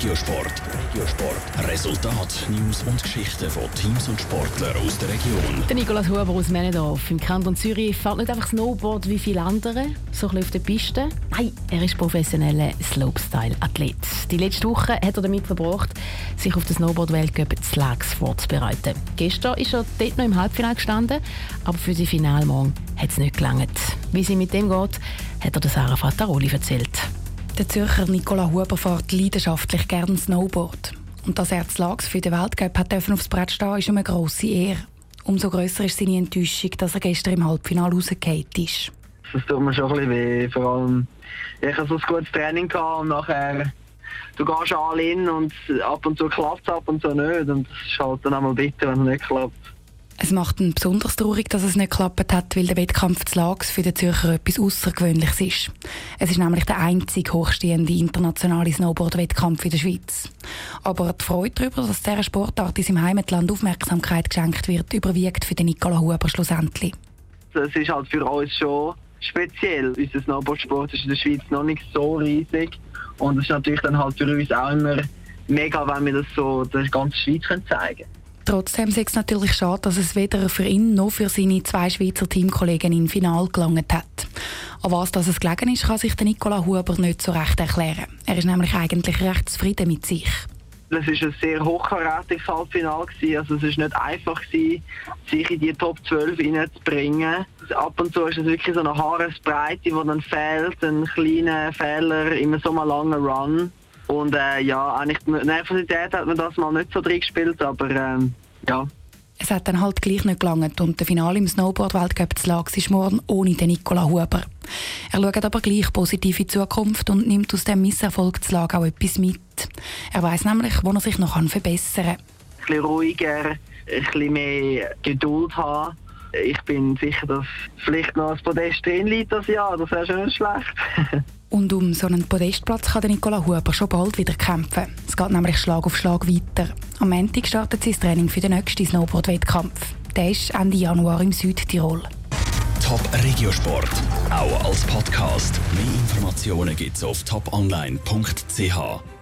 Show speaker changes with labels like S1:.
S1: Regiosport. Regiosport. Resultat, News und Geschichten von Teams und Sportlern aus der Region.
S2: Der Nikolaus Huber aus Männendorf im Kanton Zürich fährt nicht einfach Snowboard wie viele andere, so ein auf der Piste. Nein, er ist professioneller Slopestyle-Athlet. Die letzte Woche hat er damit verbracht, sich auf den Snowboard-Weltcup Slags vorzubereiten. Gestern ist er dort noch im Halbfinale gestanden, aber für sein Final morgen hat es nicht gelangt. Wie sie mit dem geht, hat er Sarah Fattaroli erzählt.
S3: Der Zürcher Nicola Huber fährt leidenschaftlich gerne Snowboard. Und dass er Lags für den Weltcup hat aufs Brett stehen ist eine grosse Ehre. Umso grösser ist seine Enttäuschung, dass er gestern im Halbfinale rausgefallen ist.
S4: Das tut mir schon ein bisschen weh. Vor allem, ich hatte so ein gutes Training gehabt und nachher du gehst alle in und ab und zu klappt es, ab und zu nicht. Und das ist halt dann einmal bitter, wenn es nicht klappt.
S3: Es macht ihn besonders traurig, dass es nicht geklappt hat, weil der Wettkampf des Lags für den Zürcher etwas Außergewöhnliches ist. Es ist nämlich der einzige hochstehende internationale Snowboard-Wettkampf in der Schweiz. Aber die Freude darüber, dass dieser Sportart in seinem Heimatland Aufmerksamkeit geschenkt wird, überwiegt für den Nikola Huber schlussendlich.
S4: Es ist halt für uns schon speziell. Unser Snowboardsport ist in der Schweiz noch nicht so riesig. Und es ist natürlich dann halt für uns auch immer mega, wenn wir das so der ganzen Schweiz zeigen können.
S3: Trotzdem ist es natürlich schade, dass es weder für ihn noch für seine zwei Schweizer Teamkollegen im Final gelangt hat. An was das gelegen ist, kann sich der Nicola Huber nicht so recht erklären. Er ist nämlich eigentlich recht zufrieden mit sich.
S4: Es war ein sehr hochkarätiges Halbfinale. Also es war nicht einfach, sich in die Top 12 reinzubringen. Ab und zu ist es wirklich so eine Haaresbreite, die dann fehlt, ein kleiner Fehler in so einem langen Run. Und äh, ja, eigentlich die Nervosität hat man das mal nicht so drin gespielt, aber ähm, ja.
S3: Es hat dann halt gleich nicht gelangt und der Finale im Snowboard-Weltcup zu Lags ist morgen ohne den Nicola Huber. Er schaut aber gleich positiv in die Zukunft und nimmt aus dem Misserfolg zu Lag auch etwas mit. Er weiß nämlich, wo er sich noch verbessern kann.
S4: Ein bisschen ruhiger, ein bisschen mehr Geduld haben. Ich bin sicher, dass vielleicht noch ein Podest drin liegt das Jahr. Das wäre schon nicht schlecht.
S3: Und um so einen Podestplatz kann Nicola Huber schon bald wieder kämpfen. Es geht nämlich Schlag auf Schlag weiter. Am Montag startet sie das Training für den nächsten Snowboard-Wettkampf. Der ist Ende Januar im Südtirol.
S1: Top Regiosport, auch als Podcast. Mehr Informationen gibt's auf toponline.ch.